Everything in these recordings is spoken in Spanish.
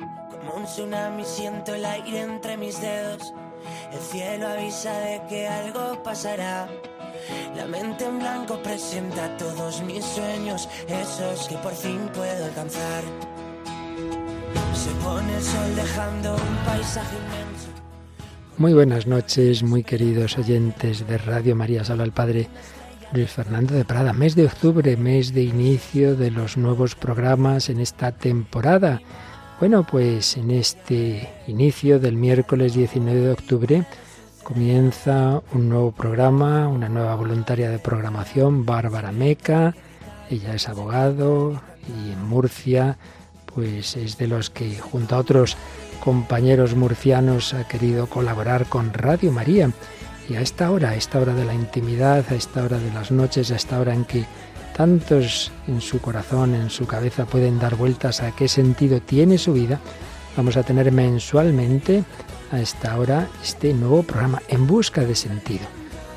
Como un tsunami siento el aire entre mis dedos. El cielo avisa de que algo pasará. La mente en blanco presenta todos mis sueños, esos que por fin puedo alcanzar. Se pone el sol dejando un paisaje inmenso. Muy buenas noches, muy queridos oyentes de Radio María Sala al Padre Luis Fernando de Prada. Mes de octubre, mes de inicio de los nuevos programas en esta temporada. Bueno, pues en este inicio del miércoles 19 de octubre comienza un nuevo programa, una nueva voluntaria de programación, Bárbara Meca. Ella es abogado y en Murcia pues es de los que junto a otros compañeros murcianos ha querido colaborar con Radio María. Y a esta hora, a esta hora de la intimidad, a esta hora de las noches, a esta hora en que tantos en su corazón, en su cabeza pueden dar vueltas a qué sentido tiene su vida, vamos a tener mensualmente a esta hora este nuevo programa En Busca de Sentido.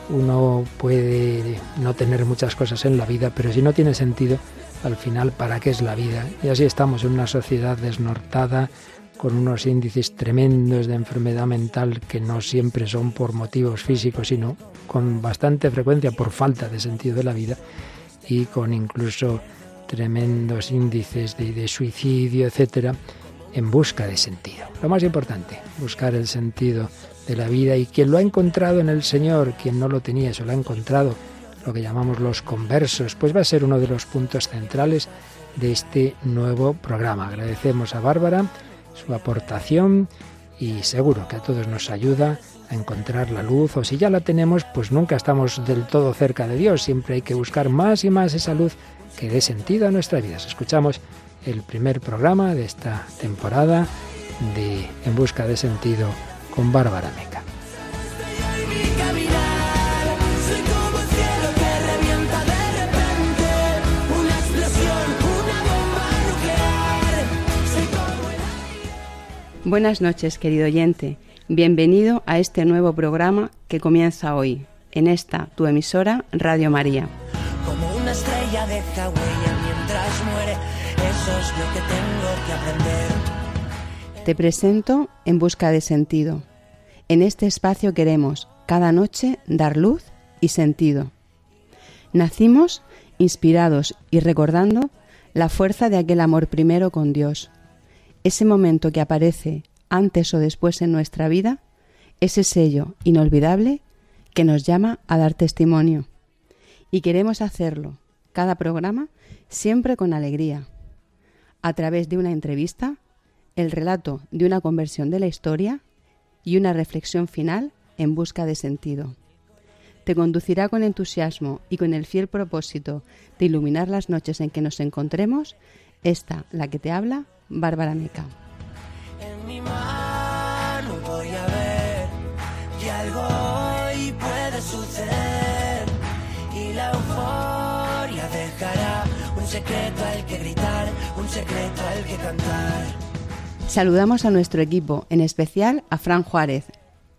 Uno puede no tener muchas cosas en la vida, pero si no tiene sentido, al final, ¿para qué es la vida? Y así estamos en una sociedad desnortada, con unos índices tremendos de enfermedad mental que no siempre son por motivos físicos, sino con bastante frecuencia por falta de sentido de la vida y con incluso tremendos índices de, suicidio, etcétera en busca de sentido. Lo más importante, buscar el sentido de la vida y quien lo ha encontrado en el Señor, quien no lo tenía, eso lo ha encontrado, lo que llamamos los conversos, pues va a ser uno de los puntos centrales de este nuevo programa. Agradecemos a Bárbara su aportación y seguro que a todos nos ayuda a encontrar la luz o si ya la tenemos, pues nunca estamos del todo cerca de Dios, siempre hay que buscar más y más esa luz que dé sentido a nuestras vidas. Escuchamos el primer programa de esta temporada de En Busca de Sentido con Bárbara Meca. Buenas noches, querido oyente. Bienvenido a este nuevo programa que comienza hoy, en esta tu emisora Radio María. Como una estrella deja huella mientras muere, eso es lo que tengo que aprender. Te presento En Busca de Sentido. En este espacio queremos, cada noche, dar luz y sentido. Nacimos inspirados y recordando la fuerza de aquel amor primero con Dios. Ese momento que aparece antes o después en nuestra vida, ese sello inolvidable que nos llama a dar testimonio. Y queremos hacerlo, cada programa, siempre con alegría, a través de una entrevista, el relato de una conversión de la historia y una reflexión final en busca de sentido. Te conducirá con entusiasmo y con el fiel propósito de iluminar las noches en que nos encontremos, esta, la que te habla, Bárbara Meca. En mi mano voy a ver que algo hoy puede suceder y la euforia dejará un secreto al que gritar, un secreto al que cantar. Saludamos a nuestro equipo, en especial a Fran Juárez,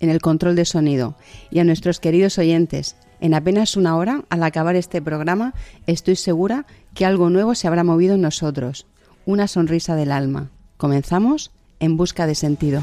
en el control de sonido, y a nuestros queridos oyentes. En apenas una hora, al acabar este programa, estoy segura que algo nuevo se habrá movido en nosotros, una sonrisa del alma. Comenzamos en busca de sentido.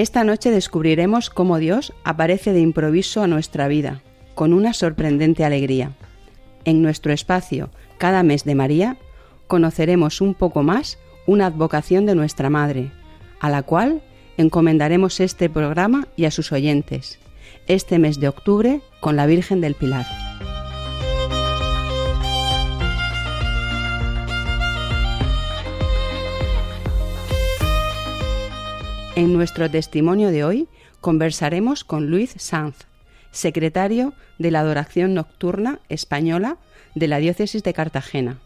Esta noche descubriremos cómo Dios aparece de improviso a nuestra vida, con una sorprendente alegría. En nuestro espacio, cada mes de María, conoceremos un poco más una advocación de nuestra Madre, a la cual encomendaremos este programa y a sus oyentes, este mes de octubre con la Virgen del Pilar. En nuestro testimonio de hoy conversaremos con Luis Sanz, secretario de la Adoración Nocturna Española de la Diócesis de Cartagena,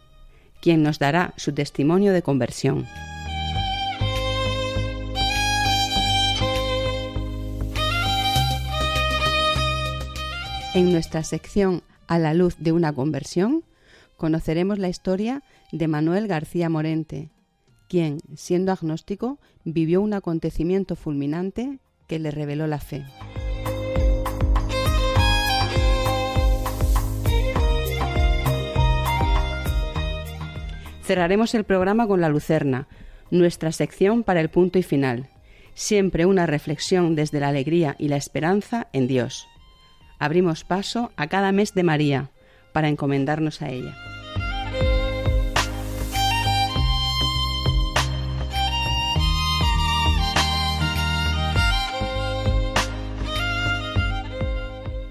quien nos dará su testimonio de conversión. En nuestra sección A la luz de una conversión, conoceremos la historia de Manuel García Morente, quien, siendo agnóstico, vivió un acontecimiento fulminante que le reveló la fe. Cerraremos el programa con la Lucerna, nuestra sección para el punto y final, siempre una reflexión desde la alegría y la esperanza en Dios. Abrimos paso a cada mes de María para encomendarnos a ella.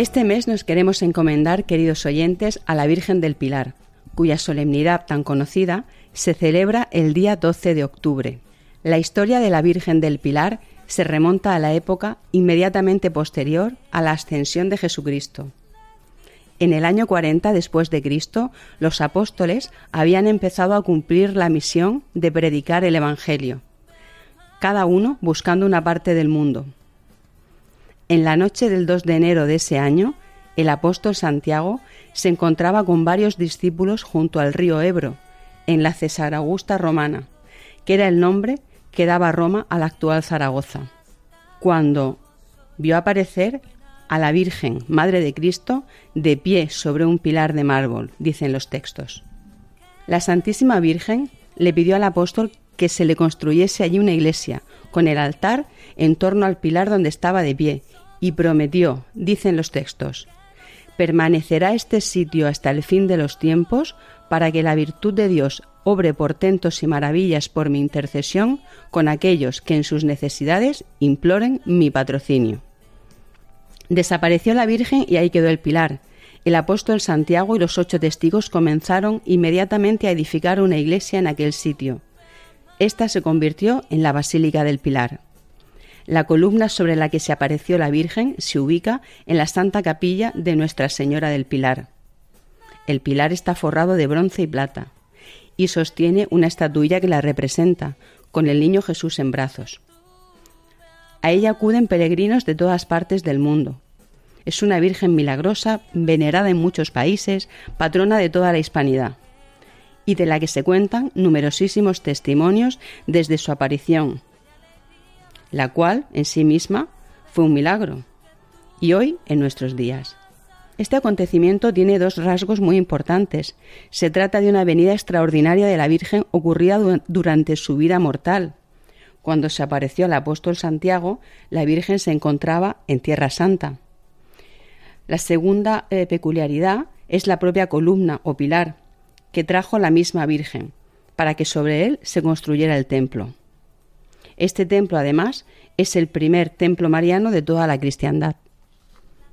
Este mes nos queremos encomendar, queridos oyentes, a la Virgen del Pilar, cuya solemnidad tan conocida se celebra el día 12 de octubre. La historia de la Virgen del Pilar se remonta a la época inmediatamente posterior a la ascensión de Jesucristo. En el año 40 después de Cristo, los apóstoles habían empezado a cumplir la misión de predicar el Evangelio, cada uno buscando una parte del mundo. En la noche del 2 de enero de ese año, el apóstol Santiago se encontraba con varios discípulos junto al río Ebro, en la Cesar Augusta romana, que era el nombre que daba Roma a la actual Zaragoza, cuando vio aparecer a la Virgen, Madre de Cristo, de pie sobre un pilar de mármol, dicen los textos. La Santísima Virgen le pidió al apóstol que se le construyese allí una iglesia, con el altar en torno al pilar donde estaba de pie, y prometió, dicen los textos, permanecerá este sitio hasta el fin de los tiempos para que la virtud de Dios obre portentos y maravillas por mi intercesión con aquellos que en sus necesidades imploren mi patrocinio. Desapareció la Virgen y ahí quedó el pilar. El apóstol Santiago y los ocho testigos comenzaron inmediatamente a edificar una iglesia en aquel sitio. Esta se convirtió en la Basílica del Pilar. La columna sobre la que se apareció la Virgen se ubica en la Santa Capilla de Nuestra Señora del Pilar. El pilar está forrado de bronce y plata y sostiene una estatuilla que la representa, con el niño Jesús en brazos. A ella acuden peregrinos de todas partes del mundo. Es una Virgen milagrosa, venerada en muchos países, patrona de toda la hispanidad, y de la que se cuentan numerosísimos testimonios desde su aparición, la cual en sí misma fue un milagro, y hoy en nuestros días. Este acontecimiento tiene dos rasgos muy importantes. Se trata de una venida extraordinaria de la Virgen ocurrida durante su vida mortal. Cuando se apareció al apóstol Santiago, la Virgen se encontraba en Tierra Santa. La segunda eh, peculiaridad es la propia columna o pilar que trajo la misma Virgen, para que sobre él se construyera el templo. Este templo, además, es el primer templo mariano de toda la cristiandad.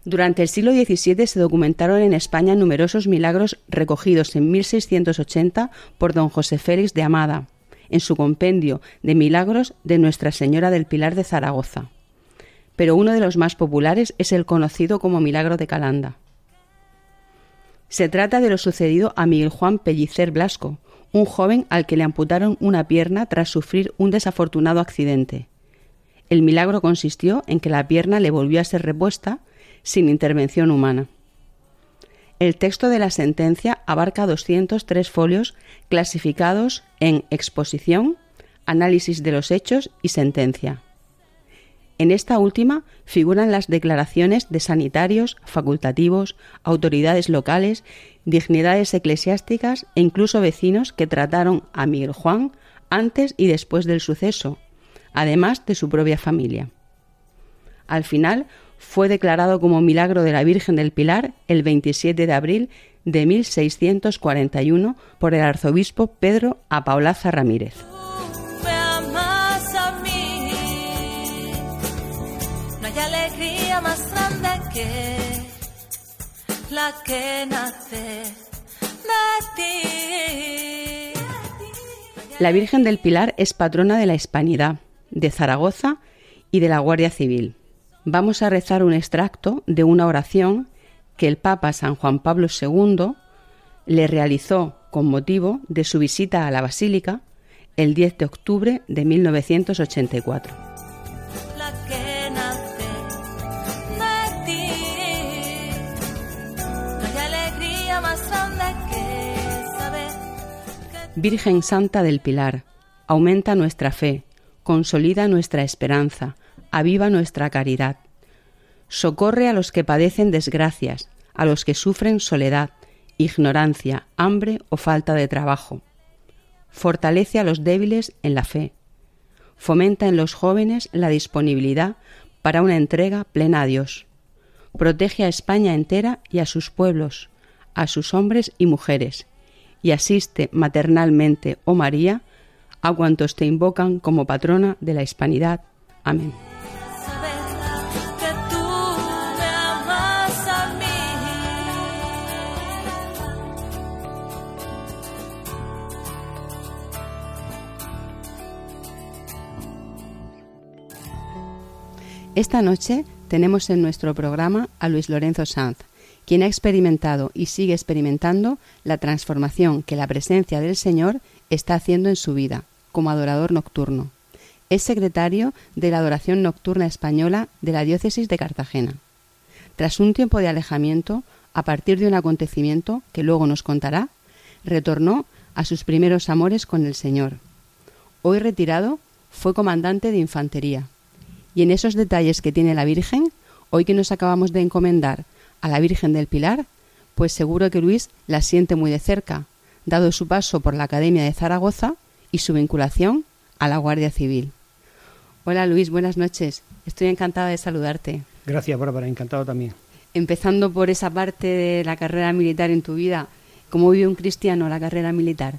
Durante el siglo XVII se documentaron en España numerosos milagros recogidos en 1680 por don José Félix de Amada, en su compendio de milagros de Nuestra Señora del Pilar de Zaragoza. Pero uno de los más populares es el conocido como Milagro de Calanda. Se trata de lo sucedido a Miguel Juan Pellicer Blasco, un joven al que le amputaron una pierna tras sufrir un desafortunado accidente. El milagro consistió en que la pierna le volvió a ser repuesta sin intervención humana. El texto de la sentencia abarca 203 folios clasificados en exposición, análisis de los hechos y sentencia. En esta última figuran las declaraciones de sanitarios, facultativos, autoridades locales, dignidades eclesiásticas e incluso vecinos que trataron a Miguel Juan antes y después del suceso, además de su propia familia. Al final fue declarado como milagro de la Virgen del Pilar el 27 de abril de 1641 por el arzobispo Pedro Apaolaza Ramírez. Más grande que la que nace. La Virgen del Pilar es patrona de la Hispanidad, de Zaragoza y de la Guardia Civil. Vamos a rezar un extracto de una oración que el Papa San Juan Pablo II le realizó con motivo de su visita a la Basílica el 10 de octubre de 1984. Virgen Santa del Pilar, aumenta nuestra fe, consolida nuestra esperanza, aviva nuestra caridad. Socorre a los que padecen desgracias, a los que sufren soledad, ignorancia, hambre o falta de trabajo. Fortalece a los débiles en la fe. Fomenta en los jóvenes la disponibilidad para una entrega plena a Dios. Protege a España entera y a sus pueblos, a sus hombres y mujeres, y asiste maternalmente, oh María, a cuantos te invocan como patrona de la hispanidad. Amén. Esta noche tenemos en nuestro programa a Luis Lorenzo Sanz, quien ha experimentado y sigue experimentando la transformación que la presencia del Señor está haciendo en su vida como adorador nocturno. Es secretario de la Adoración Nocturna Española de la Diócesis de Cartagena. Tras un tiempo de alejamiento, a partir de un acontecimiento que luego nos contará, retornó a sus primeros amores con el Señor. Hoy retirado, fue comandante de infantería. Y en esos detalles que tiene la Virgen, hoy que nos acabamos de encomendar a la Virgen del Pilar, pues seguro que Luis la siente muy de cerca, dado su paso por la Academia de Zaragoza y su vinculación a la Guardia Civil. Hola Luis, buenas noches. Estoy encantada de saludarte. Gracias, Bárbara, encantado también. Empezando por esa parte de la carrera militar en tu vida, ¿cómo vive un cristiano la carrera militar?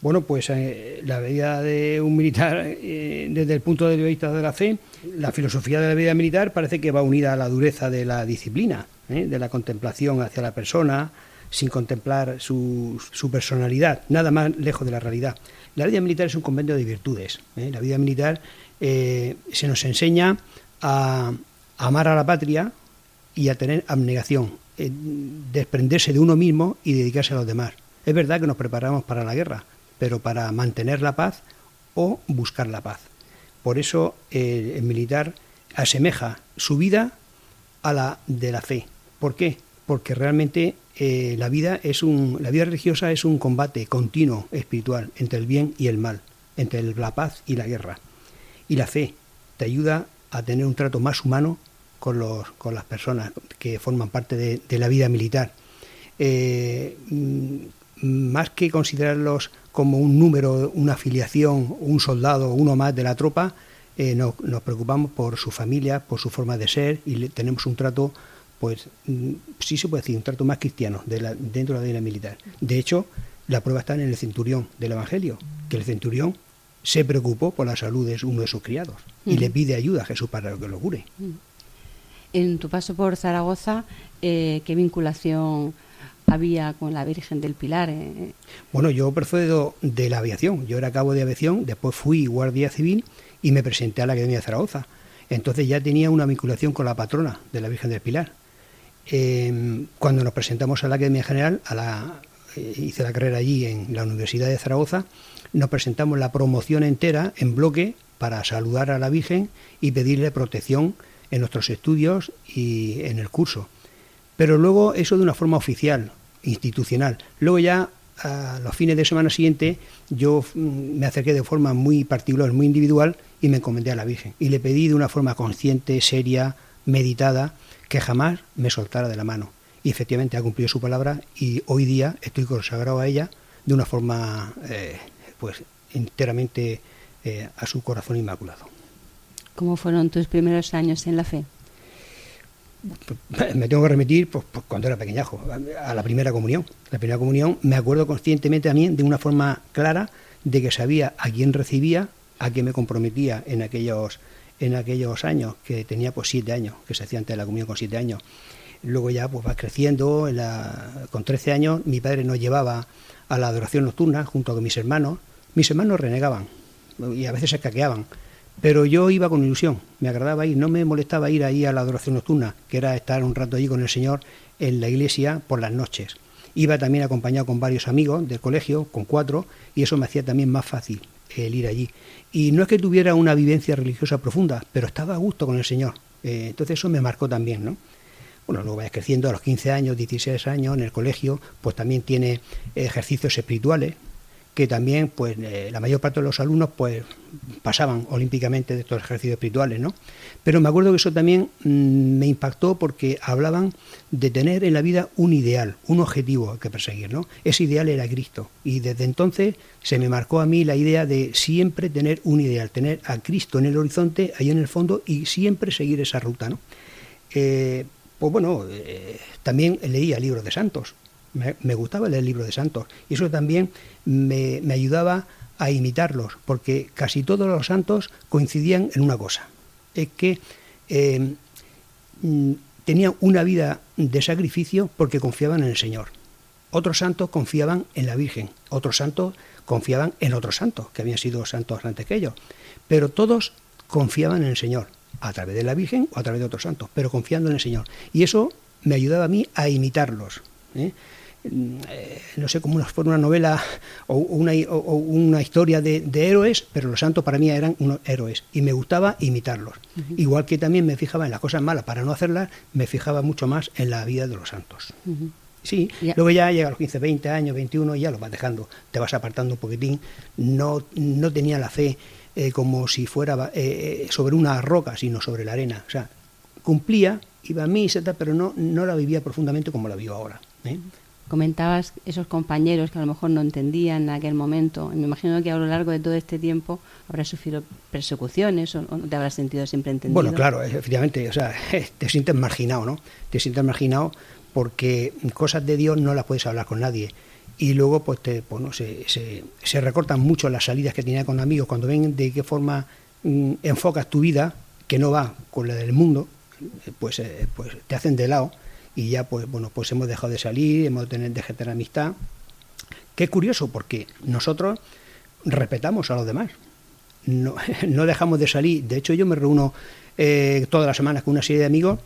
Bueno, pues eh, la vida de un militar, eh, desde el punto de vista de la fe, la filosofía de la vida militar parece que va unida a la dureza de la disciplina, ¿eh? de la contemplación hacia la persona, sin contemplar su, su personalidad, nada más lejos de la realidad. La vida militar es un convenio de virtudes. ¿eh? La vida militar eh, se nos enseña a amar a la patria y a tener abnegación, desprenderse de uno mismo y dedicarse a los demás. Es verdad que nos preparamos para la guerra, pero para mantener la paz o buscar la paz. Por eso el militar asemeja su vida a la de la fe. ¿Por qué? Porque realmente eh, la vida es un, la vida religiosa es un combate continuo espiritual entre el bien y el mal, entre la paz y la guerra. Y la fe te ayuda a tener un trato más humano con, los, con las personas que forman parte de, la vida militar. Eh, mm, más que considerarlos como un número, una afiliación, un soldado, uno más de la tropa, eh, nos, preocupamos por su familia, por su forma de ser y tenemos un trato, pues mm, sí se puede decir, un trato más cristiano de la- dentro de la vida militar. De hecho, la prueba está en el centurión del Evangelio, que el centurión se preocupó por la salud de uno de sus criados y Ujú. le pide ayuda a Jesús para que lo cure. En tu paso por Zaragoza, eh, ¿qué vinculación había con la Virgen del Pilar? eh? Bueno, yo procedo de la aviación. Yo era cabo de aviación, después fui guardia civil y me presenté a la Academia de Zaragoza. Entonces ya tenía una vinculación con la patrona de la Virgen del Pilar. Eh, cuando nos presentamos a la Academia General, a la, eh, hice la carrera allí en la Universidad de Zaragoza, nos presentamos la promoción entera en bloque para saludar a la Virgen y pedirle protección en nuestros estudios y en el curso. Pero luego eso de una forma oficial, institucional. Luego ya a los fines de semana siguiente yo mm, me acerqué de forma muy particular, muy individual y me encomendé a la Virgen. Y le pedí de una forma consciente, seria, meditada, que jamás me soltara de la mano. Y efectivamente ha cumplido su palabra y hoy día estoy consagrado a ella de una forma eh, pues enteramente eh, a su corazón inmaculado. ¿Cómo fueron tus primeros años en la fe? me tengo que remitir pues, pues, cuando era pequeñajo, a la primera comunión. La primera comunión me acuerdo conscientemente también de una forma clara de que sabía a quién recibía, a quién me comprometía en aquellos en aquellos años, que tenía pues siete años, que se hacía antes de la comunión con siete años. Luego ya pues vas creciendo, con 13 años mi padre nos llevaba a la adoración nocturna junto con mis hermanos. Mis hermanos renegaban y a veces se caqueaban pero yo iba con ilusión, me agradaba ir, no me molestaba ir ahí a la adoración nocturna, que era estar un rato allí con el Señor en la iglesia por las noches. Iba también acompañado con varios amigos del colegio, con cuatro, y eso me hacía también más fácil el ir allí. Y no es que tuviera una vivencia religiosa profunda, pero estaba a gusto con el Señor. Eh, entonces eso me marcó también, ¿no? Bueno, luego vayas creciendo a los 15 años, 16 años en el colegio, pues también tiene ejercicios espirituales, que también pues eh, la mayor parte de los alumnos pues pasaban olímpicamente de estos ejercicios espirituales, ¿no? Pero me acuerdo que eso también mm, me impactó porque hablaban de tener en la vida un ideal, un objetivo que perseguir, ¿no? Ese ideal era Cristo y desde entonces se me marcó a mí la idea de siempre tener un ideal, tener a Cristo en el horizonte, ahí en el fondo y siempre seguir esa ruta, ¿no? Eh, pues bueno, eh, también leía libros de santos, me, gustaba leer libros de santos y eso también me, ayudaba a imitarlos, porque casi todos los santos coincidían en una cosa, es que em, mm, tenían una vida de sacrificio porque confiaban en el Señor. Otros santos confiaban en la Virgen, otros santos confiaban en otros santos, que habían sido santos antes que ellos, pero todos confiaban en el Señor, a través de la Virgen o a través de otros santos, pero confiando en el Señor. Y eso me ayudaba a mí a imitarlos. ¿eh? Eh, no sé, como una, una novela o una, una historia de, héroes, pero los santos para mí eran unos héroes y me gustaba imitarlos. Igual que también me fijaba en las cosas malas para no hacerlas, me fijaba mucho más en la vida de los santos. Sí, luego ya llega a los 15, 20 años, 21 y ya lo vas dejando, te vas apartando un poquitín. No, no tenía la fe eh, como si fuera eh, sobre una roca, sino sobre la arena. O sea, cumplía, iba a misa, pero no, no la vivía profundamente como la vivo ahora. Comentabas esos compañeros que a lo mejor no entendían en aquel momento. Me imagino que a lo largo de todo este tiempo habrás sufrido persecuciones o no te habrás sentido siempre entendido. Bueno, claro, efectivamente. O sea, te sientes marginado, ¿no? Te sientes marginado porque cosas de Dios no las puedes hablar con nadie. Y luego, pues, te, pues no, se, se, recortan mucho las salidas que tenía con amigos cuando ven de qué forma mm, enfocas tu vida, que no va con la del mundo, pues, eh, pues te hacen de lado y ya pues bueno pues hemos dejado de salir hemos de dejar de amistad. Qué curioso porque nosotros respetamos a los demás. No, no dejamos de salir. De hecho yo me reúno eh, todas las semanas con una serie de amigos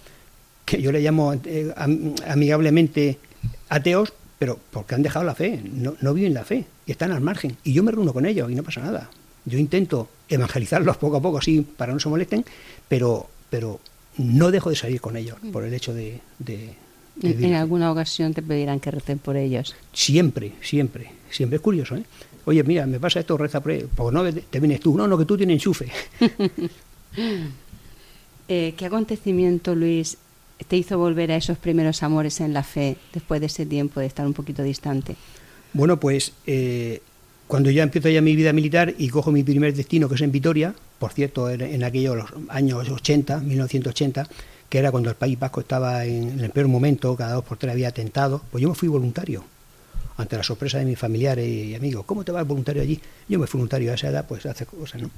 que yo le llamo eh, amigablemente ateos pero porque han dejado la fe no, no viven la fe y están al margen. Y yo me reúno con ellos y no pasa nada. Yo intento evangelizarlos poco a poco así para no se molesten pero pero no dejo de salir con ellos por el hecho de... en, alguna ocasión te pedirán que recen por ellos. Siempre, siempre, siempre. Es curioso, ¿eh? Oye, mira, me pasa esto, reza por ellos. Pues no te vienes tú. No, no, que tú tienes enchufe. eh, ¿Qué acontecimiento, Luis, te hizo volver a esos primeros amores en la fe después de ese tiempo de estar un poquito distante? Bueno, pues eh, cuando ya empiezo ya mi vida militar y cojo mi primer destino, que es en Vitoria, por cierto, en aquellos años 80, 1980, que era cuando el País Vasco estaba en el peor momento, cada dos por tres había atentado, pues yo me fui voluntario. Ante la sorpresa de mis familiares y amigos, ¿cómo te vas voluntario allí? Yo me fui voluntario a esa edad, pues hace cosas, ¿no?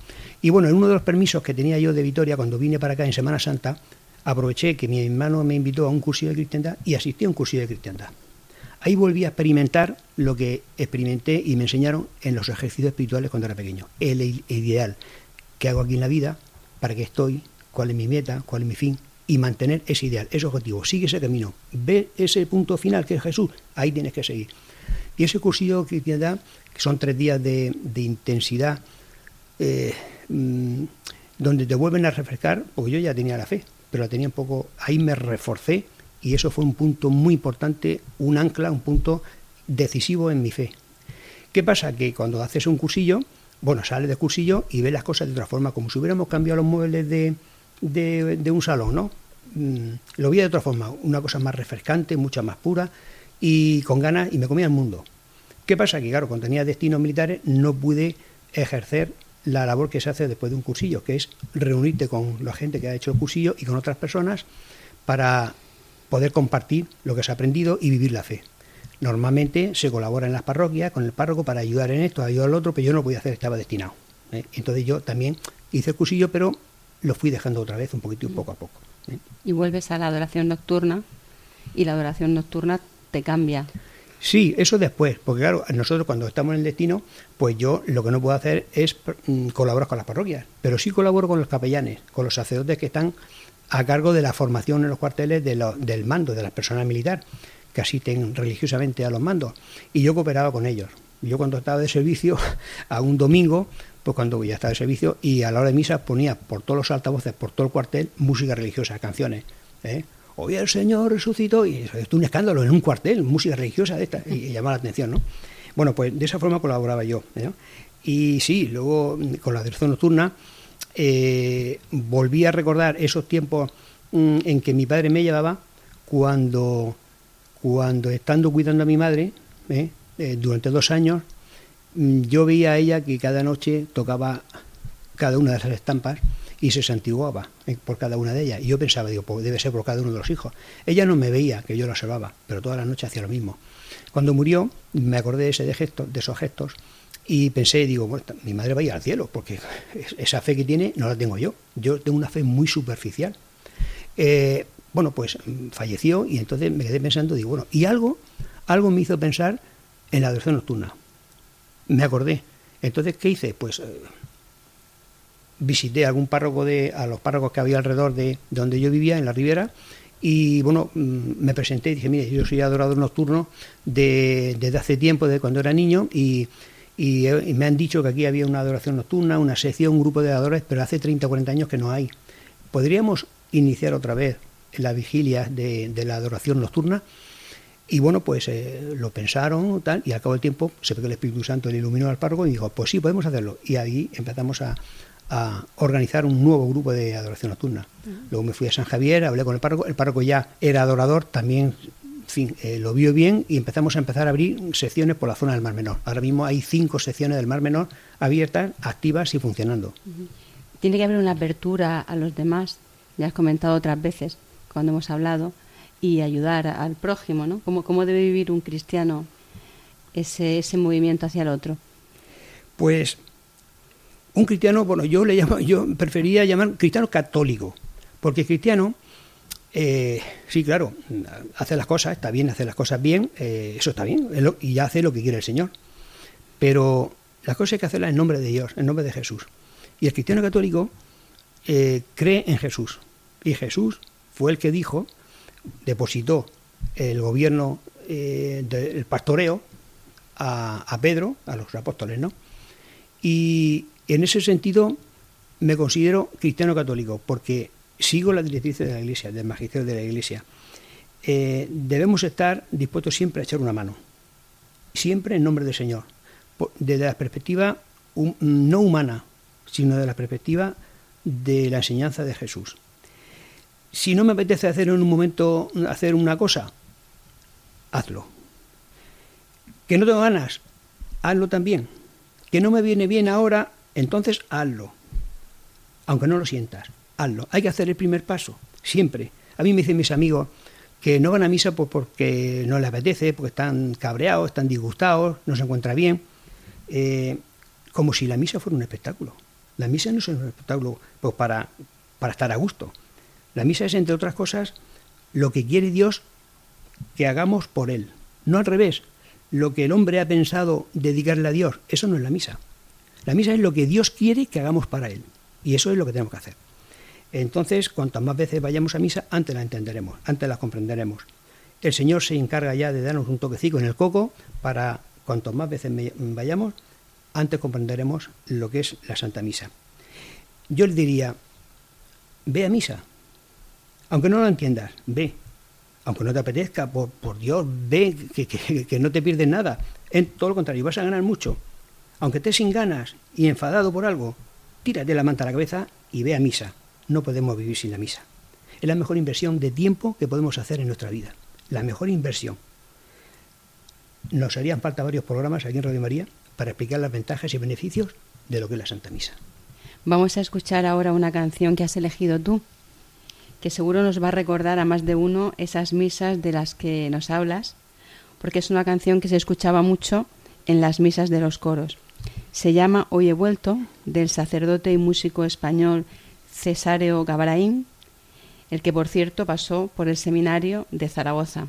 Y bueno, en uno de los permisos que tenía yo de Vitoria cuando vine para acá en Semana Santa, aproveché que mi hermano me invitó a un curso de cristiandad y asistí a un curso de cristiandad. Ahí volví a experimentar lo que experimenté y me enseñaron en los ejercicios espirituales cuando era pequeño. El ideal que hago aquí en la vida, para qué estoy, cuál es mi meta, cuál es mi fin, y mantener ese ideal, ese objetivo. Sigue ese camino, ve ese punto final que es Jesús, ahí tienes que seguir. Y ese cursillo que da, que son tres días de, intensidad, eh, mm, donde te vuelven a refrescar, porque yo ya tenía la fe, pero la tenía un poco, ahí me reforcé y eso fue un punto muy importante, un ancla, un punto decisivo en mi fe, ¿Qué pasa? Que cuando haces un cursillo, bueno, sales del cursillo y ves las cosas de otra forma, como si hubiéramos cambiado los muebles de, de, un salón, ¿no? Mm, lo vi de otra forma, una cosa más refrescante, mucha más pura y con ganas y me comía el mundo. ¿Qué pasa? Que claro, cuando tenía destinos militares no pude ejercer la labor que se hace después de un cursillo, que es reunirte con la gente que ha hecho el cursillo y con otras personas para poder compartir lo que se ha aprendido y vivir la fe. Normalmente se colabora en las parroquias con el párroco para ayudar en esto, ayudar al otro, pero yo no podía hacer, estaba destinado. ¿eh? Entonces yo también hice el cursillo, pero lo fui dejando otra vez un poquito y poco a poco. ¿eh? Y vuelves a la adoración nocturna y la adoración nocturna te cambia. Sí, eso después, porque claro, nosotros cuando estamos en el destino, pues yo lo que no puedo hacer es mm, colaborar con las parroquias, pero sí colaboro con los capellanes, con los sacerdotes que están a cargo de la formación en los cuarteles de lo- del mando, de las personas militares, que asisten religiosamente a los mandos. Y yo cooperaba con ellos. Yo cuando estaba de servicio, a un domingo, pues cuando ya estaba de servicio, y a la hora de misa ponía por todos los altavoces, por todo el cuartel, música religiosa, canciones. ¿eh? Hoy el Señor resucitó, y eso es un escándalo en un cuartel, música religiosa de esta, y, y llamaba la atención, ¿no? Bueno, pues de esa forma colaboraba yo. ¿eh? Y sí, luego con la dirección nocturna eh, volví a recordar esos tiempos mm, en que mi padre me llevaba cuando, cuando estando cuidando a mi madre, ¿eh? Eh, durante dos años, yo veía a ella que cada noche tocaba cada una de esas estampas y se santiguaba eh, por cada una de ellas. Y yo pensaba, digo, pues debe ser por cada uno de los hijos. Ella no me veía que yo la observaba, pero toda la noche hacía lo mismo. Cuando murió, me acordé de, ese de, gestos, de esos gestos y pensé, digo, bueno, mi madre va a ir al cielo, porque es- esa fe que tiene no la tengo yo. Yo tengo una fe muy superficial. Eh, bueno, pues mm, falleció y entonces me quedé pensando, digo, bueno, y algo, algo me hizo pensar en la adoración nocturna. Me acordé. Entonces, ¿qué hice? Pues eh, visité a algún párroco de, a los párrocos que había alrededor de, de donde yo vivía, en la Ribera, y bueno, mm, me presenté y dije, mire, yo soy adorador nocturno de- desde hace tiempo, desde cuando era niño, y, y, eh, me han dicho que aquí había una adoración nocturna, una sección, un grupo de adoradores, pero hace 30 o 40 años que no hay. ¿Podríamos iniciar otra vez la vigilia de, de la adoración nocturna? Y bueno, pues eh, lo pensaron tal, y al cabo del tiempo se ve que el Espíritu Santo le iluminó al párroco y dijo, pues sí, podemos hacerlo. Y ahí empezamos a, a organizar un nuevo grupo de adoración nocturna. Luego me fui a San Javier, hablé con el párroco, el párroco ya era adorador, también en fin, eh, lo vio bien y empezamos a empezar a abrir secciones por la zona del Mar Menor. Ahora mismo hay cinco secciones del Mar Menor abiertas, activas y funcionando. Tiene que haber una apertura a los demás, ya has comentado otras veces cuando hemos hablado, y ayudar al prójimo, ¿no? ¿Cómo, cómo debe vivir un cristiano ese, ese movimiento hacia el otro? Pues un cristiano, bueno, yo le llamo, yo prefería llamar cristiano católico, porque cristiano, eh, sí, claro, hace las cosas, está bien, hace las cosas bien, eh, eso está bien, lo- y hace lo que quiere el Señor. Pero las cosas hay que hacerlas en nombre de Dios, en nombre de Jesús. Y el cristiano católico eh, cree en Jesús. Y Jesús fue el que dijo, depositó el gobierno eh, del pastoreo a, Pedro, a los apóstoles, ¿no? Y en ese sentido me considero cristiano católico, porque sigo las directrices de la Iglesia, del magisterio de la Iglesia. Eh, debemos estar dispuestos siempre a echar una mano, siempre en nombre del Señor, desde la perspectiva no humana, sino de la perspectiva de la enseñanza de Jesús. Si no me apetece hacer en un momento hacer una cosa, hazlo. Que no tengo ganas, hazlo también. Que no me viene bien ahora, entonces hazlo. Aunque no lo sientas, hazlo. Hay que hacer el primer paso, siempre. A mí me dicen mis amigos que no van a misa pues porque no les apetece, porque están cabreados, están disgustados, no se encuentra bien. Eh, como si la misa fuera un espectáculo. La misa no es un espectáculo pues, para, para estar a gusto. La misa es, entre otras cosas, lo que quiere Dios que hagamos por Él. No al revés, lo que el hombre ha pensado dedicarle a Dios, eso no es la misa. La misa es lo que Dios quiere que hagamos para Él. Y eso es lo que tenemos que hacer. Entonces, cuantas más veces vayamos a misa, antes la entenderemos, antes la comprenderemos. El Señor se encarga ya de darnos un toquecito en el coco para, cuantas más veces vayamos, antes comprenderemos lo que es la Santa Misa. Yo le diría, ve a misa, aunque no lo entiendas, ve. Aunque no te apetezca, por, Dios, ve, que no te pierdes nada. En todo lo contrario, vas a ganar mucho. Aunque estés sin ganas y enfadado por algo, tírate la manta a la cabeza y ve a misa. No podemos vivir sin la misa. Es la mejor inversión de tiempo que podemos hacer en nuestra vida. La mejor inversión. Nos harían falta varios programas aquí en Radio María para explicar las ventajas y beneficios de lo que es la Santa Misa. Vamos a escuchar ahora una canción que has elegido tú, que seguro nos va a recordar a más de uno esas misas de las que nos hablas, porque es una canción que se escuchaba mucho en las misas de los coros. Se llama Hoy he vuelto, del sacerdote y músico español Cesáreo Gabraín, el que por cierto pasó por el seminario de Zaragoza.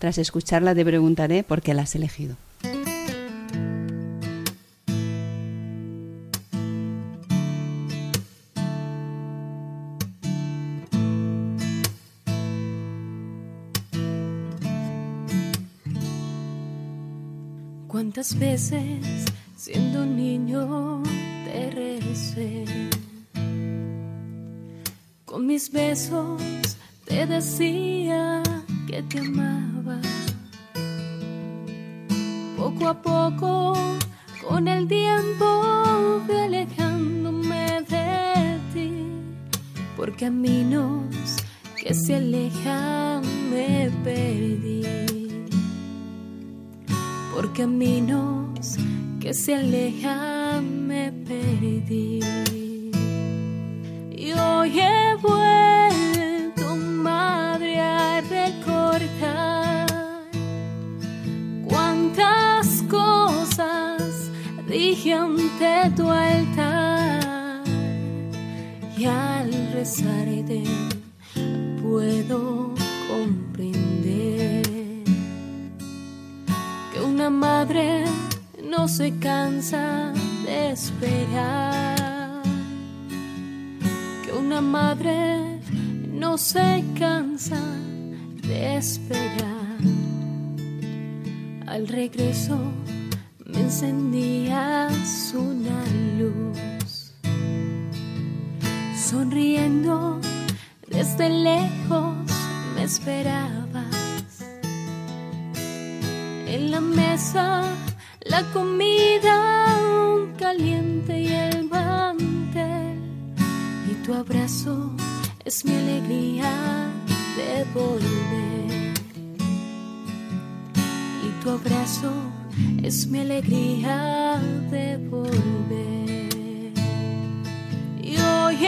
Tras escucharla te preguntaré por qué la has elegido. ¿Cuántas veces siendo un niño te recé? Con mis besos te decía que te amaba. Poco a poco, con el tiempo, fui alejándome de ti. Por caminos que se alejan me perdí. Por caminos que se alejan me perdí. Y hoy he vuelto, madre, a recordar cuántas cosas dije ante tu altar. Y al rezarte puedo madre no se cansa de esperar, que una madre no se cansa de esperar. Al regreso me encendías una luz, sonriendo desde lejos me esperabas en la mesa la comida caliente y el mantel y tu abrazo es mi alegría de volver. Y tu abrazo es mi alegría de volver. Y hoy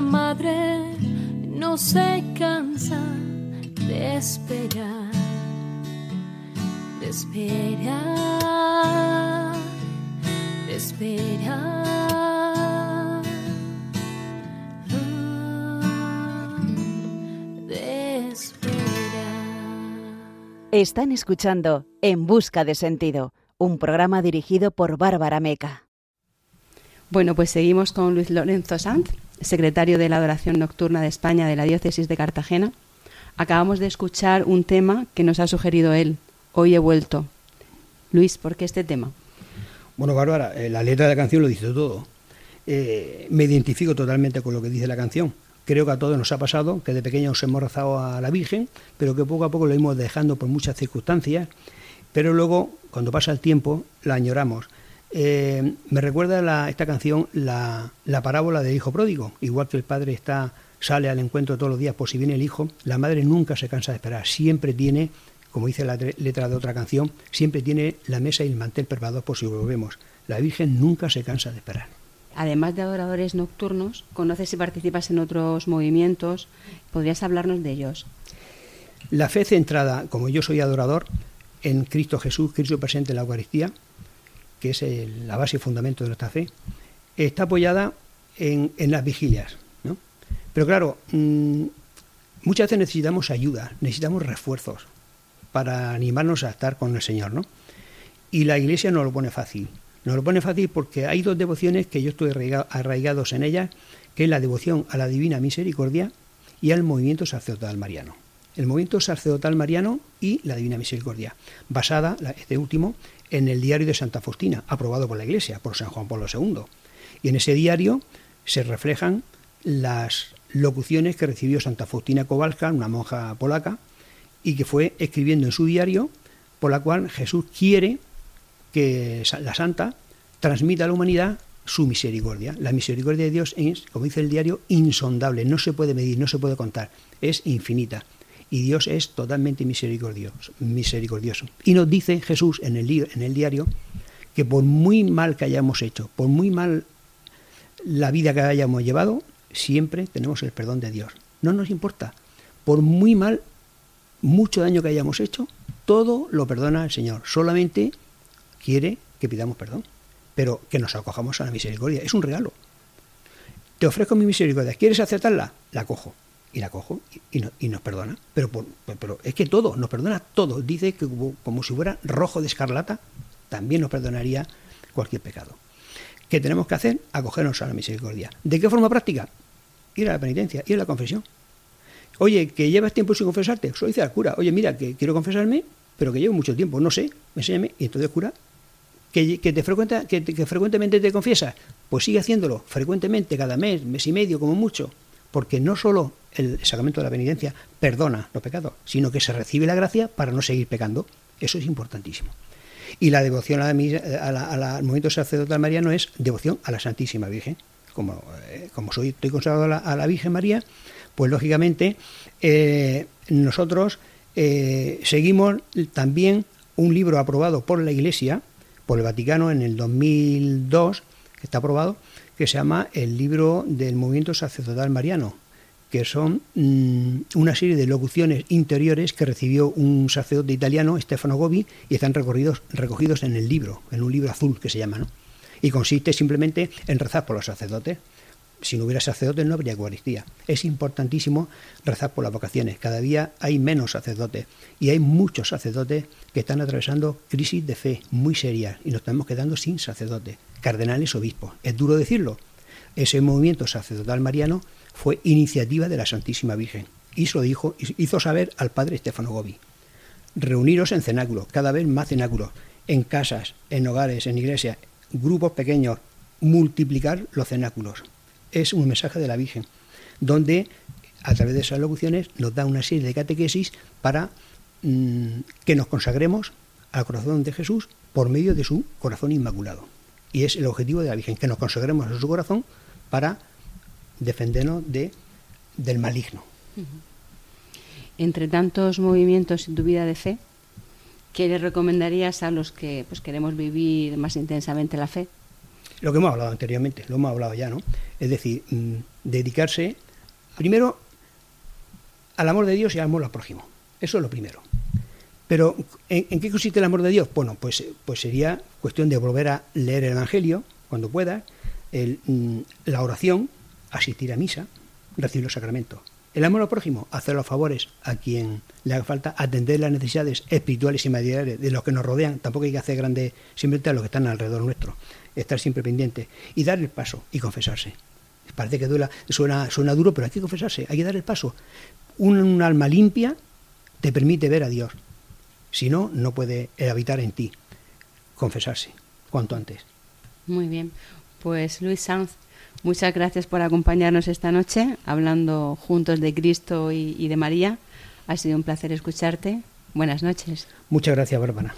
madre no se cansa de esperar, de esperar, de esperar. ah, De esperar. Están escuchando En Busca de Sentido, un programa dirigido por Bárbara Meca. Bueno, pues seguimos con Luis Lorenzo Sanz, secretario de la Adoración Nocturna de España de la Diócesis de Cartagena. Acabamos de escuchar un tema que nos ha sugerido él, Hoy he vuelto. Luis, ¿por qué este tema? Bueno, Bárbara, eh, la letra de la canción lo dice todo. Eh, me identifico totalmente con lo que dice la canción. Creo que a todos nos ha pasado que de pequeños hemos rezado a la Virgen, pero que poco a poco lo hemos dejando por muchas circunstancias, pero luego, cuando pasa el tiempo, la añoramos. Eh, me recuerda la- esta canción la, la parábola del hijo pródigo. Igual que el padre está sale al encuentro todos los días por si viene el hijo, la madre nunca se cansa de esperar. Siempre tiene, como dice la letra de otra canción, siempre tiene la mesa y el mantel preparados por si volvemos. La Virgen nunca se cansa de esperar. Además de adoradores nocturnos, conoces y participas en otros movimientos. ¿Podrías hablarnos de ellos? La fe centrada, como yo soy adorador, en Cristo Jesús, Cristo presente en la Eucaristía, que es la base y fundamento de nuestra fe, está apoyada en, las vigilias. ¿no? Pero claro, mm, muchas veces necesitamos ayuda, necesitamos refuerzos para animarnos a estar con el Señor. ¿no? Y la Iglesia nos lo pone fácil. Nos lo pone fácil porque hay dos devociones que yo estoy arraiga- arraigados en ellas, que es la devoción a la Divina Misericordia y al movimiento sacerdotal mariano. El movimiento sacerdotal mariano y la Divina Misericordia, basada, este último, en el diario de Santa Faustina, aprobado por la Iglesia, por San Juan Pablo II. Y en ese diario se reflejan las locuciones que recibió Santa Faustina Kowalska, una monja polaca, y que fue escribiendo en su diario, por la cual Jesús quiere que la santa transmita a la humanidad su misericordia. La misericordia de Dios es, como dice el diario, insondable, no se puede medir, no se puede contar, es infinita. Y Dios es totalmente misericordioso. misericordioso. Y nos dice Jesús en el, en el diario que por muy mal que hayamos hecho, por muy mal la vida que hayamos llevado, siempre tenemos el perdón de Dios. No nos importa. Por muy mal, mucho daño que hayamos hecho, todo lo perdona el Señor. Solamente quiere que pidamos perdón, pero que nos acojamos a la misericordia. Es un regalo. Te ofrezco mi misericordia. ¿Quieres aceptarla? La cojo. Y la cojo y, no- y nos perdona. Pero, pero es que todo, nos perdona todo. Dice que como, si fuera rojo de escarlata, también nos perdonaría cualquier pecado. ¿Qué tenemos que hacer? Acogernos a la misericordia. ¿De qué forma práctica? Ir a la penitencia, ir a la confesión. Oye, que llevas tiempo sin confesarte. Dice al cura, oye, mira, que quiero confesarme, pero que llevo mucho tiempo, no sé, enséñame. Y entonces cura, que, que te frecuenta, que, que frecuentemente te confiesas, pues sigue haciéndolo frecuentemente, cada mes, mes y medio, como mucho. Porque no solo el sacramento de la penitencia perdona los pecados, sino que se recibe la gracia para no seguir pecando. Eso es importantísimo. Y la devoción a la, mis- a la- a la- al movimiento sacerdotal mariano es devoción a la Santísima Virgen. Como, eh, como soy, estoy consagrado a la, Virgen María, pues lógicamente eh, nosotros eh, seguimos también un libro aprobado por la Iglesia, por el Vaticano en el 2002, que está aprobado, que se llama el libro del movimiento sacerdotal mariano, que son mm, una serie de locuciones interiores que recibió un sacerdote italiano, Stefano Gobi, y están recorridos, recogidos en el libro, en un libro azul que se llama, ¿no? Y consiste simplemente en rezar por los sacerdotes. Si no hubiera sacerdotes no habría Eucaristía. Es importantísimo rezar por las vocaciones. Cada día hay menos sacerdotes y hay muchos sacerdotes que están atravesando crisis de fe muy serias y nos estamos quedando sin sacerdotes, cardenales, obispos. Es duro decirlo. Ese movimiento sacerdotal mariano fue iniciativa de la Santísima Virgen y dijo, hizo saber al padre Estefano Gobi. Reuniros en cenáculos, cada vez más cenáculos, en casas, en hogares, en iglesias, grupos pequeños, multiplicar los cenáculos. Es un mensaje de la Virgen, donde a través de esas locuciones nos da una serie de catequesis para mm, que nos consagremos al corazón de Jesús por medio de su corazón inmaculado. Y es el objetivo de la Virgen, que nos consagremos a su corazón para defendernos de, del maligno. Entre tantos movimientos en tu vida de fe, ¿qué le recomendarías a los que pues, queremos vivir más intensamente la fe? Lo que hemos hablado anteriormente, lo hemos hablado ya, ¿no? Es decir, mm, dedicarse primero al amor de Dios y al amor al prójimo. Eso es lo primero. Pero, ¿en, qué consiste el amor de Dios? Bueno, pues, pues sería cuestión de volver a leer el Evangelio cuando pueda, mm, la oración, asistir a misa, recibir los sacramentos. El amor al prójimo, hacer los favores a quien le haga falta, atender las necesidades espirituales y materiales de los que nos rodean. Tampoco hay que hacer grande simplemente a los que están alrededor nuestro. Estar siempre pendiente y dar el paso y confesarse. Parece que duela, suena, suena duro, pero hay que confesarse, hay que dar el paso. Un, un alma limpia te permite ver a Dios. Si no, no puede habitar en ti. Confesarse, cuanto antes. Muy bien. Pues Luis Sanz, muchas gracias por acompañarnos esta noche, hablando juntos de Cristo y, y de María. Ha sido un placer escucharte. Buenas noches. Muchas gracias, Bárbara.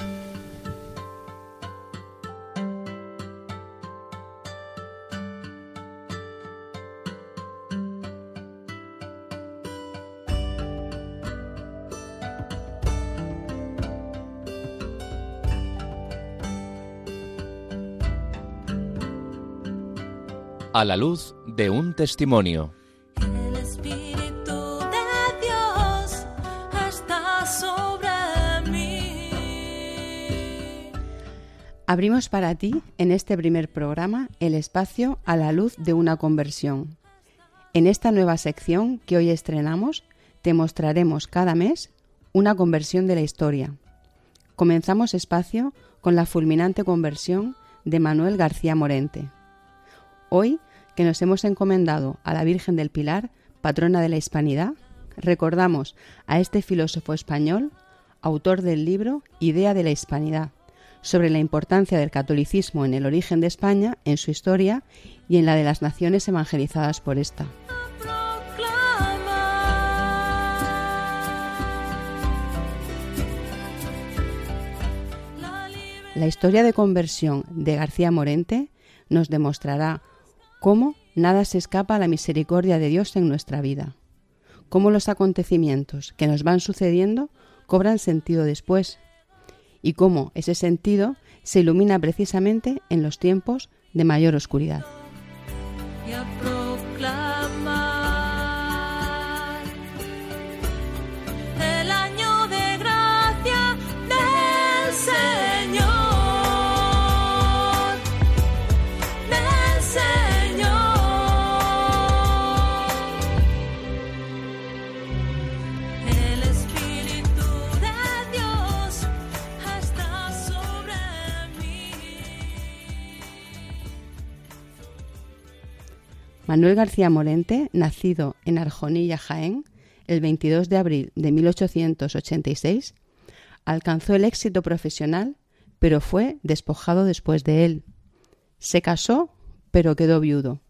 A la luz de un testimonio. El Espíritu de Dios está sobre mí. Abrimos para ti, en este primer programa, el espacio a la luz de una conversión. En esta nueva sección que hoy estrenamos, te mostraremos cada mes una conversión de la historia. Comenzamos espacio con la fulminante conversión de Manuel García Morente. Hoy, que nos hemos encomendado a la Virgen del Pilar, patrona de la Hispanidad, recordamos a este filósofo español, autor del libro Idea de la Hispanidad, sobre la importancia del catolicismo en el origen de España, en su historia y en la de las naciones evangelizadas por esta. La historia de conversión de García Morente nos demostrará cómo nada se escapa a la misericordia de Dios en nuestra vida, cómo los acontecimientos que nos van sucediendo cobran sentido después y cómo ese sentido se ilumina precisamente en los tiempos de mayor oscuridad. Manuel García Morente, nacido en Arjonilla, Jaén, el 22 de abril de 1886, alcanzó el éxito profesional, pero fue despojado después de él. Se casó, pero quedó viudo.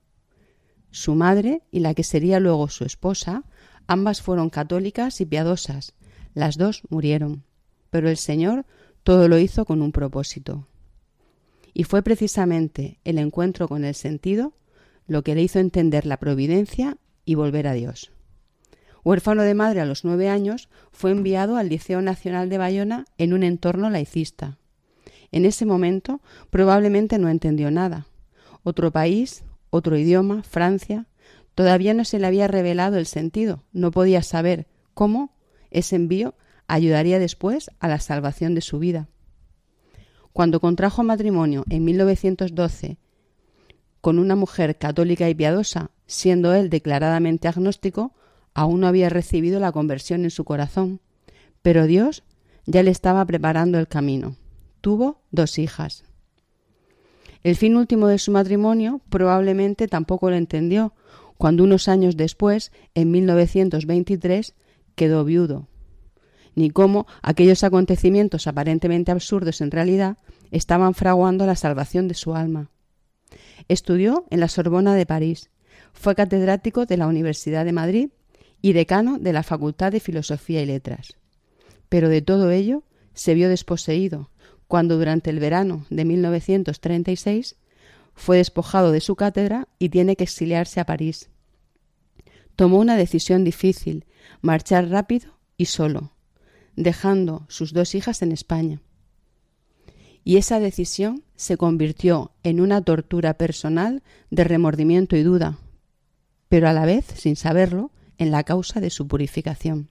Su madre y la que sería luego su esposa, ambas fueron católicas y piadosas. Las dos murieron, pero el Señor todo lo hizo con un propósito. Y fue precisamente el encuentro con el sentido lo que le hizo entender la providencia y volver a Dios. Huérfano de madre a los nueve años, fue enviado al Liceo Nacional de Bayona en un entorno laicista. En ese momento probablemente no entendió nada. Otro país, otro idioma, Francia, todavía no se le había revelado el sentido, no podía saber cómo ese envío ayudaría después a la salvación de su vida. Cuando contrajo matrimonio en 1912 con una mujer católica y piadosa, siendo él declaradamente agnóstico, aún no había recibido la conversión en su corazón, pero Dios ya le estaba preparando el camino. Tuvo dos hijas. El fin último de su matrimonio probablemente tampoco lo entendió, cuando unos años después, en 1923, quedó viudo, ni cómo aquellos acontecimientos aparentemente absurdos en realidad estaban fraguando la salvación de su alma. Estudió en la Sorbona de París, fue catedrático de la Universidad de Madrid y decano de la Facultad de Filosofía y Letras. Pero de todo ello se vio desposeído cuando durante el verano de 1936 fue despojado de su cátedra y tiene que exiliarse a París. Tomó una decisión difícil, marchar rápido y solo, dejando sus dos hijas en España. Y esa decisión se convirtió en una tortura personal de remordimiento y duda, pero a la vez, sin saberlo, en la causa de su purificación.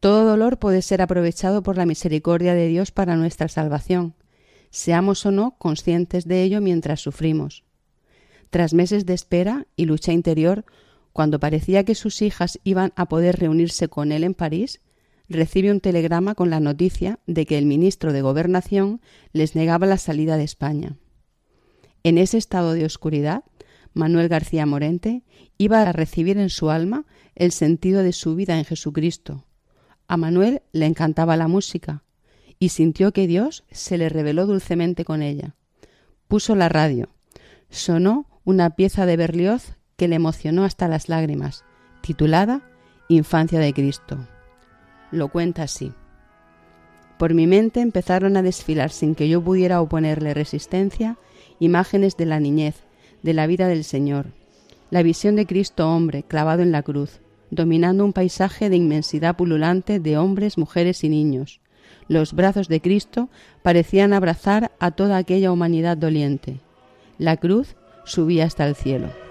Todo dolor puede ser aprovechado por la misericordia de Dios para nuestra salvación, seamos o no conscientes de ello mientras sufrimos. Tras meses de espera y lucha interior, cuando parecía que sus hijas iban a poder reunirse con él en París, recibe un telegrama con la noticia de que el ministro de Gobernación les negaba la salida de España. En ese estado de oscuridad, Manuel García Morente iba a recibir en su alma el sentido de su vida en Jesucristo. A Manuel le encantaba la música y sintió que Dios se le reveló dulcemente con ella. Puso la radio. Sonó una pieza de Berlioz que le emocionó hasta las lágrimas, titulada Infancia de Cristo. Lo cuenta así. Por mi mente empezaron a desfilar sin que yo pudiera oponerle resistencia imágenes de la niñez, de la vida del Señor, la visión de Cristo hombre clavado en la cruz, dominando un paisaje de inmensidad pululante de hombres, mujeres y niños. Los brazos de Cristo parecían abrazar a toda aquella humanidad doliente. La cruz subía hasta el cielo.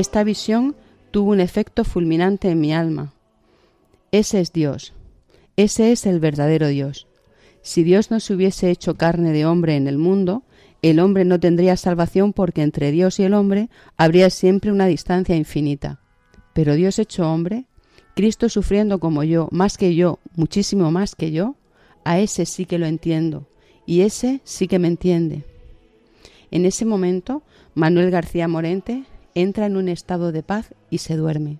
Esta visión tuvo un efecto fulminante en mi alma. Ese es Dios, ese es el verdadero Dios. Si Dios no se hubiese hecho carne de hombre en el mundo, el hombre no tendría salvación porque entre Dios y el hombre habría siempre una distancia infinita. Pero Dios hecho hombre, Cristo sufriendo como yo, más que yo, muchísimo más que yo, a ese sí que lo entiendo, y ese sí que me entiende. En ese momento, Manuel García Morente entra en un estado de paz y se duerme.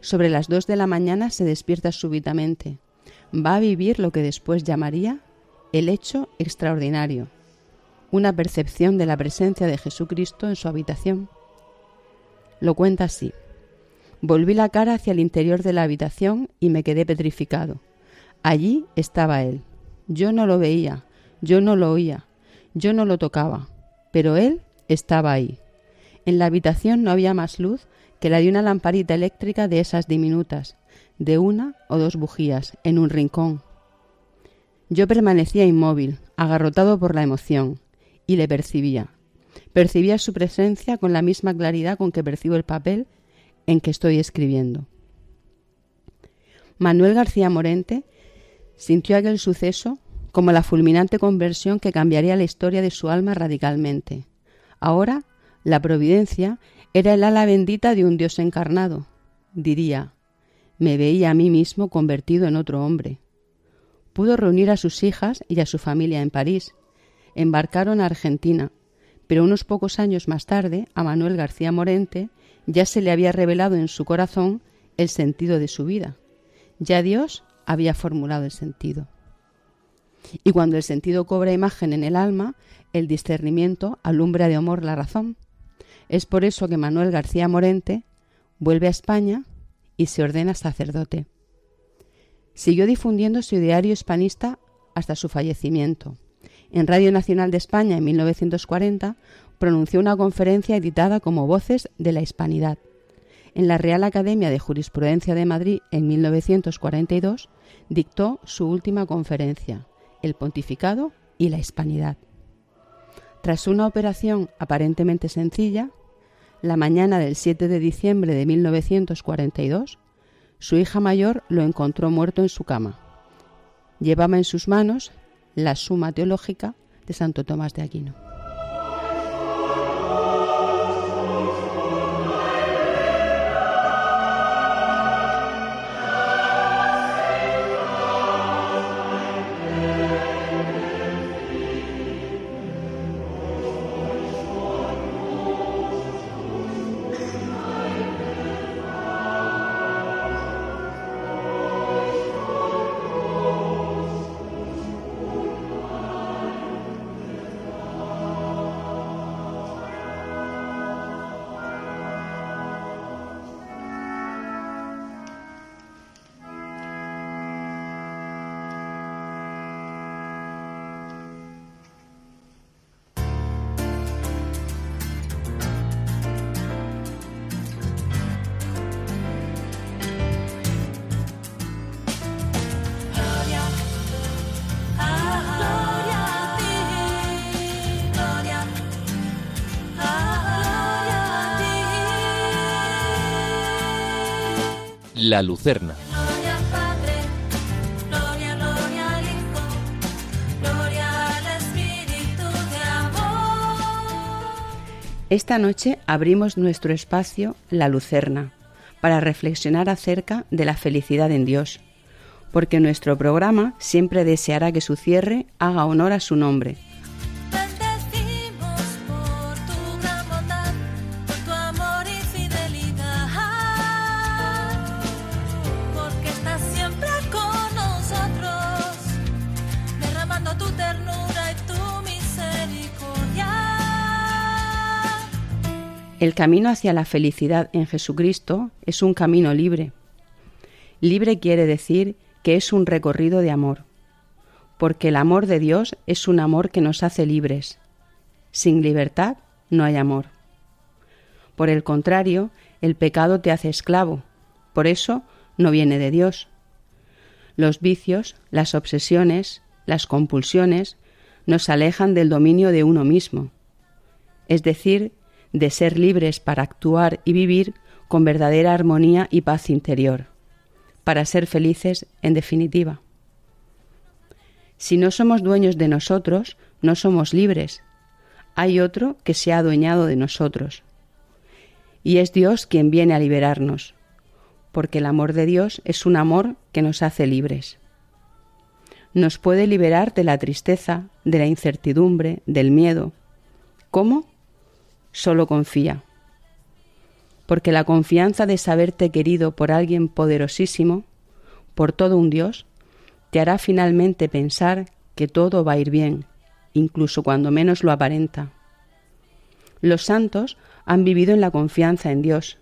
Sobre las dos de la mañana se despierta súbitamente. Va a vivir lo que después llamaría el hecho extraordinario, una percepción de la presencia de Jesucristo en su habitación. Lo cuenta así. Volví la cara hacia el interior de la habitación y me quedé petrificado. Allí estaba él. Yo no lo veía, yo no lo oía, yo no lo tocaba, pero él estaba ahí. En la habitación no había más luz que la de una lamparita eléctrica de esas diminutas, de una o dos bujías, en un rincón. Yo permanecía inmóvil, agarrotado por la emoción, y le percibía. Percibía su presencia con la misma claridad con que percibo el papel en que estoy escribiendo. Manuel García Morente sintió aquel suceso como la fulminante conversión que cambiaría la historia de su alma radicalmente. Ahora la providencia era el ala bendita de un Dios encarnado. Diría, me veía a mí mismo convertido en otro hombre. Pudo reunir a sus hijas y a su familia en París. Embarcaron a Argentina, pero unos pocos años más tarde a Manuel García Morente ya se le había revelado en su corazón el sentido de su vida. Ya Dios había formulado el sentido. Y cuando el sentido cobra imagen en el alma, el discernimiento alumbra de amor la razón. Es por eso que Manuel García Morente vuelve a España y se ordena sacerdote. Siguió difundiendo su ideario hispanista hasta su fallecimiento. En Radio Nacional de España en 1940 pronunció una conferencia editada como Voces de la Hispanidad. En la Real Academia de Jurisprudencia de Madrid en 1942 dictó su última conferencia, El Pontificado y la Hispanidad. Tras una operación aparentemente sencilla, la mañana del 7 de diciembre de 1942, su hija mayor lo encontró muerto en su cama. Llevaba en sus manos la suma teológica de Santo Tomás de Aquino. De amor. Esta noche abrimos nuestro espacio La Lucerna para reflexionar acerca de la felicidad en Dios, porque nuestro programa siempre deseará que su cierre haga honor a su nombre. El camino hacia la felicidad en Jesucristo es un camino libre. Libre quiere decir que es un recorrido de amor, porque el amor de Dios es un amor que nos hace libres. Sin libertad no hay amor. Por el contrario, el pecado te hace esclavo, por eso no viene de Dios. Los vicios, las obsesiones, las compulsiones nos alejan del dominio de uno mismo, es decir, de ser libres para actuar y vivir con verdadera armonía y paz interior, para ser felices en definitiva. Si no somos dueños de nosotros, no somos libres. Hay otro que se ha adueñado de nosotros. Y es Dios quien viene a liberarnos, porque el amor de Dios es un amor que nos hace libres. Nos puede liberar de la tristeza, de la incertidumbre, del miedo. ¿Cómo? Solo confía. Porque la confianza de saberte querido por alguien poderosísimo, por todo un Dios, te hará finalmente pensar que todo va a ir bien, incluso cuando menos lo aparenta. Los santos han vivido en la confianza en Dios.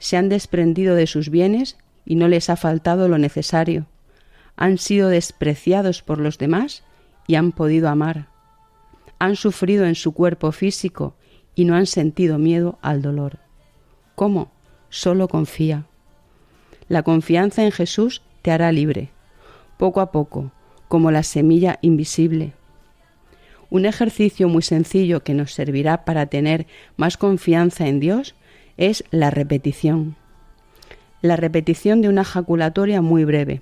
Se han desprendido de sus bienes y no les ha faltado lo necesario. Han sido despreciados por los demás y han podido amar. Han sufrido en su cuerpo físico y no han sentido miedo al dolor. ¿Cómo? Solo confía. La confianza en Jesús te hará libre, poco a poco, como la semilla invisible. Un ejercicio muy sencillo que nos servirá para tener más confianza en Dios es la repetición. La repetición de una jaculatoria muy breve.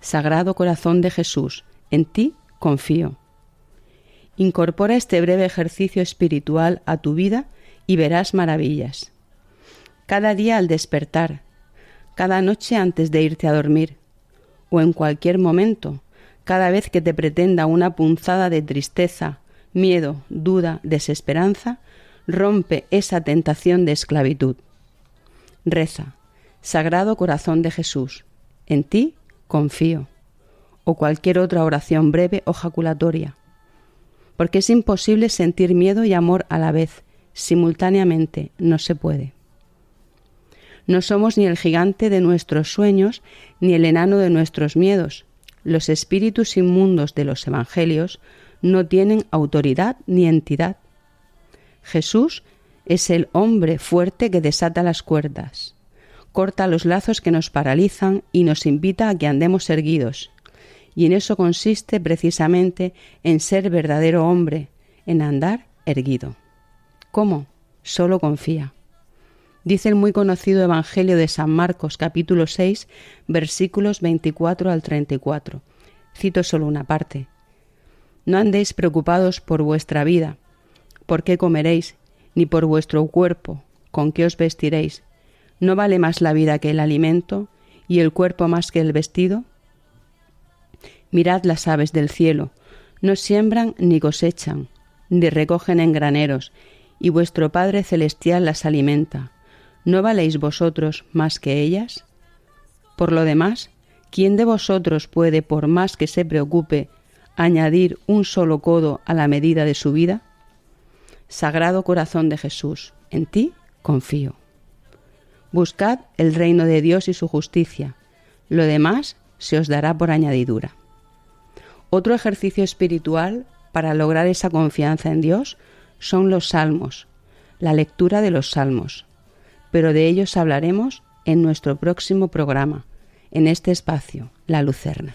Sagrado corazón de Jesús, en ti confío. Incorpora este breve ejercicio espiritual a tu vida y verás maravillas. Cada día al despertar, cada noche antes de irte a dormir, o en cualquier momento, cada vez que te pretenda una punzada de tristeza, miedo, duda, desesperanza, rompe esa tentación de esclavitud. Reza, Sagrado Corazón de Jesús, en ti confío, o cualquier otra oración breve o jaculatoria, porque es imposible sentir miedo y amor a la vez, simultáneamente, no se puede. No somos ni el gigante de nuestros sueños, ni el enano de nuestros miedos. Los espíritus inmundos de los evangelios no tienen autoridad ni entidad. Jesús es el hombre fuerte que desata las cuerdas, corta los lazos que nos paralizan y nos invita a que andemos erguidos. Y en eso consiste precisamente en ser verdadero hombre, en andar erguido. ¿Cómo? Solo confía. Dice el muy conocido Evangelio de San Marcos capítulo 6 versículos 24 al 34. Cito solo una parte. No andéis preocupados por vuestra vida, por qué comeréis, ni por vuestro cuerpo, con qué os vestiréis. ¿No vale más la vida que el alimento y el cuerpo más que el vestido? Mirad las aves del cielo, no siembran ni cosechan, ni recogen en graneros, y vuestro Padre Celestial las alimenta. ¿No valéis vosotros más que ellas? Por lo demás, ¿quién de vosotros puede, por más que se preocupe, añadir un solo codo a la medida de su vida? Sagrado corazón de Jesús, en ti confío. Buscad el reino de Dios y su justicia, lo demás se os dará por añadidura. Otro ejercicio espiritual para lograr esa confianza en Dios son los salmos, la lectura de los salmos, pero de ellos hablaremos en nuestro próximo programa, en este espacio, La Lucerna.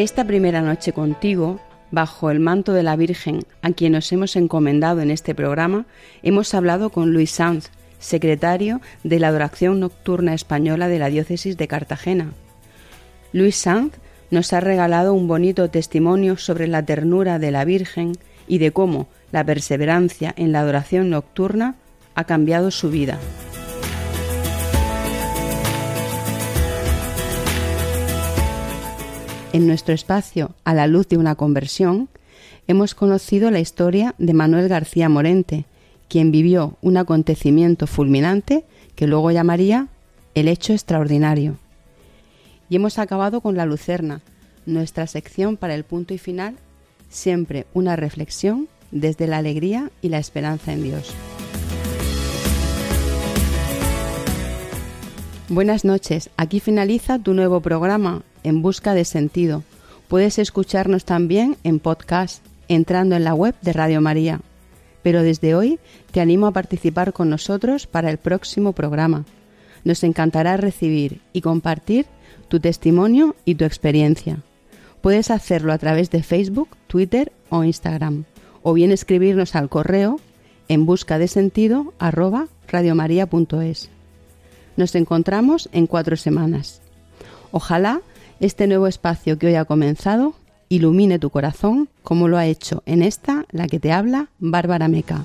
Esta primera noche contigo, bajo el manto de la Virgen, a quien nos hemos encomendado en este programa, hemos hablado con Luis Sanz, secretario de la Adoración Nocturna Española de la Diócesis de Cartagena. Luis Sanz nos ha regalado un bonito testimonio sobre la ternura de la Virgen y de cómo la perseverancia en la adoración nocturna ha cambiado su vida. En nuestro espacio A la luz de una conversión hemos conocido la historia de Manuel García Morente, quien vivió un acontecimiento fulminante que luego llamaría el hecho extraordinario. Y hemos acabado con la Lucerna, nuestra sección para el punto y final, siempre una reflexión desde la alegría y la esperanza en Dios. Buenas noches, aquí finaliza tu nuevo programa, En Busca de Sentido. Puedes escucharnos también en podcast, entrando en la web de Radio María. Pero desde hoy te animo a participar con nosotros para el próximo programa. Nos encantará recibir y compartir tu testimonio y tu experiencia. Puedes hacerlo a través de Facebook, Twitter o Instagram, o bien escribirnos al correo en busca de sentido. Nos encontramos en cuatro semanas. Ojalá este nuevo espacio que hoy ha comenzado ilumine tu corazón como lo ha hecho en esta, la que te habla, Bárbara Meca.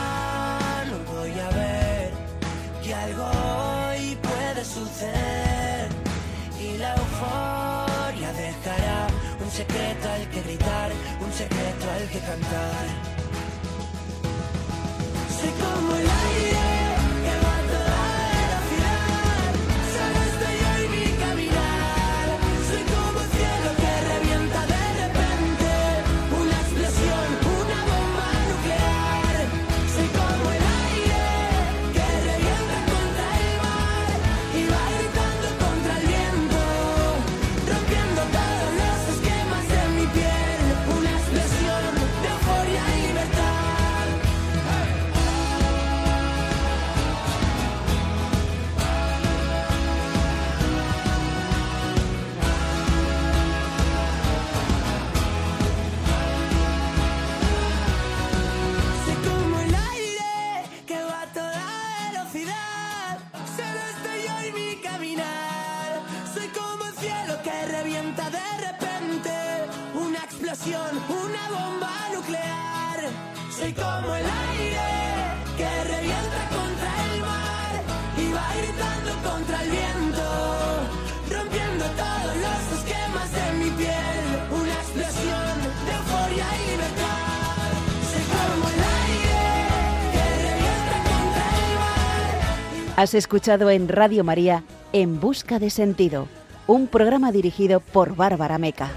un secreto al que gritar, un secreto al que cantar. Soy como el aire Has escuchado en Radio María En Busca de Sentido, un programa dirigido por Bárbara Meca.